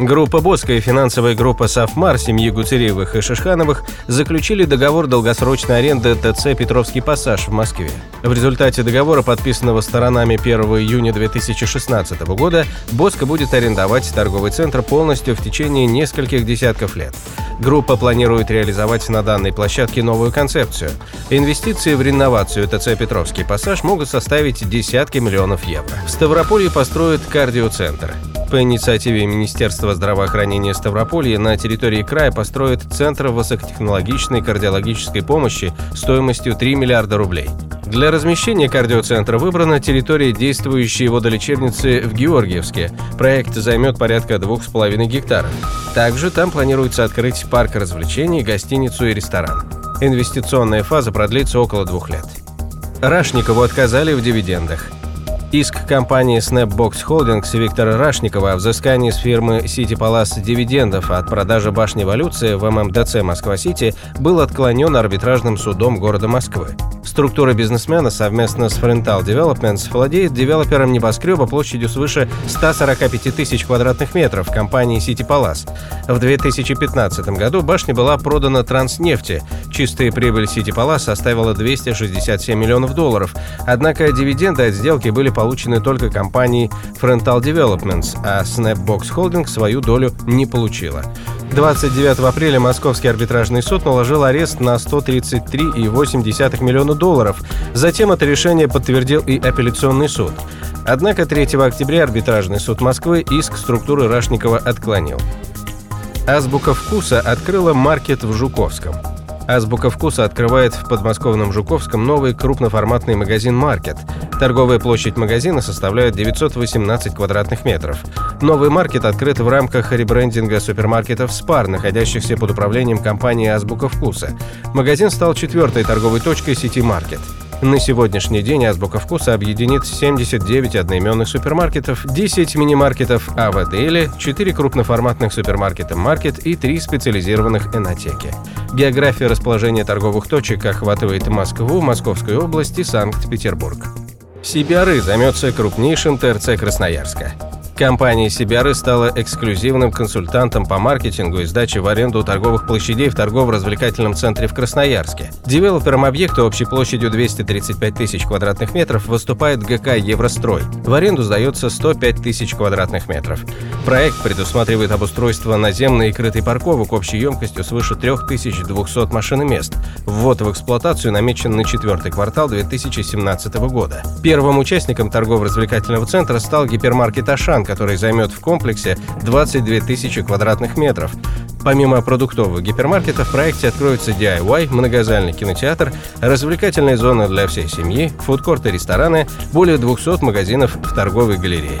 Группа Боска и финансовая группа «Сафмар» семьи Гуцериевых и Шишхановых заключили договор долгосрочной аренды ТЦ «Петровский пассаж» в Москве. В результате договора, подписанного сторонами 1 июня 2016 года, Боска будет арендовать торговый центр полностью в течение нескольких десятков лет. Группа планирует реализовать на данной площадке новую концепцию. Инвестиции в реновацию ТЦ «Петровский пассаж» могут составить десятки миллионов евро. В Ставрополье построят кардиоцентр. По инициативе Министерства здравоохранения Ставрополья на территории края построят Центр высокотехнологичной кардиологической помощи стоимостью 3 миллиарда рублей. Для размещения кардиоцентра выбрана территория действующей водолечебницы в Георгиевске. Проект займет порядка 2,5 гектаров. Также там планируется открыть парк развлечений, гостиницу и ресторан. Инвестиционная фаза продлится около двух лет. Рашникову отказали в дивидендах – Иск компании Snapbox Holdings Виктора Рашникова о взыскании с фирмы City Palace дивидендов от продажи башни эволюции в ММДЦ Москва-Сити был отклонен арбитражным судом города Москвы. Структура бизнесмена совместно с Frental Developments владеет девелопером небоскреба площадью свыше 145 тысяч квадратных метров компании City Palace. В 2015 году башня была продана Транснефти. Чистая прибыль City Palace составила 267 миллионов долларов. Однако дивиденды от сделки были получены только компанией Frental Developments, а Snapbox Holding свою долю не получила. 29 апреля Московский арбитражный суд наложил арест на 133,8 миллиона долларов. Затем это решение подтвердил и апелляционный суд. Однако 3 октября арбитражный суд Москвы иск структуры Рашникова отклонил. Азбука вкуса открыла маркет в Жуковском – Азбука вкуса открывает в подмосковном Жуковском новый крупноформатный магазин «Маркет». Торговая площадь магазина составляет 918 квадратных метров. Новый маркет открыт в рамках ребрендинга супермаркетов «Спар», находящихся под управлением компании «Азбука вкуса». Магазин стал четвертой торговой точкой сети «Маркет». На сегодняшний день Азбука Вкуса объединит 79 одноименных супермаркетов, 10 мини-маркетов AB Daily, 4 крупноформатных супермаркета «Маркет» и 3 специализированных энотеки. География расположения торговых точек охватывает Москву, Московскую область и Санкт-Петербург. CBRE займется крупнейшим ТРЦ Красноярска. Компания CBRE стала эксклюзивным консультантом по маркетингу и сдаче в аренду торговых площадей в торгово-развлекательном центре в Красноярске. Девелопером объекта общей площадью 235 тысяч квадратных метров выступает ГК «Еврострой». В аренду сдается 105 тысяч квадратных метров. Проект предусматривает обустройство наземной и крытой парковок общей емкостью свыше 3200 машин и мест. Ввод в эксплуатацию намечен на четвертый квартал 2017 года. Первым участником торгово-развлекательного центра стал гипермаркет «Ашан», который займет в комплексе 22 тысячи квадратных метров. Помимо продуктовых гипермаркетов в проекте откроется DIY, многозальный кинотеатр, развлекательная зона для всей семьи, фудкорты, рестораны, более 200 магазинов в торговой галерее.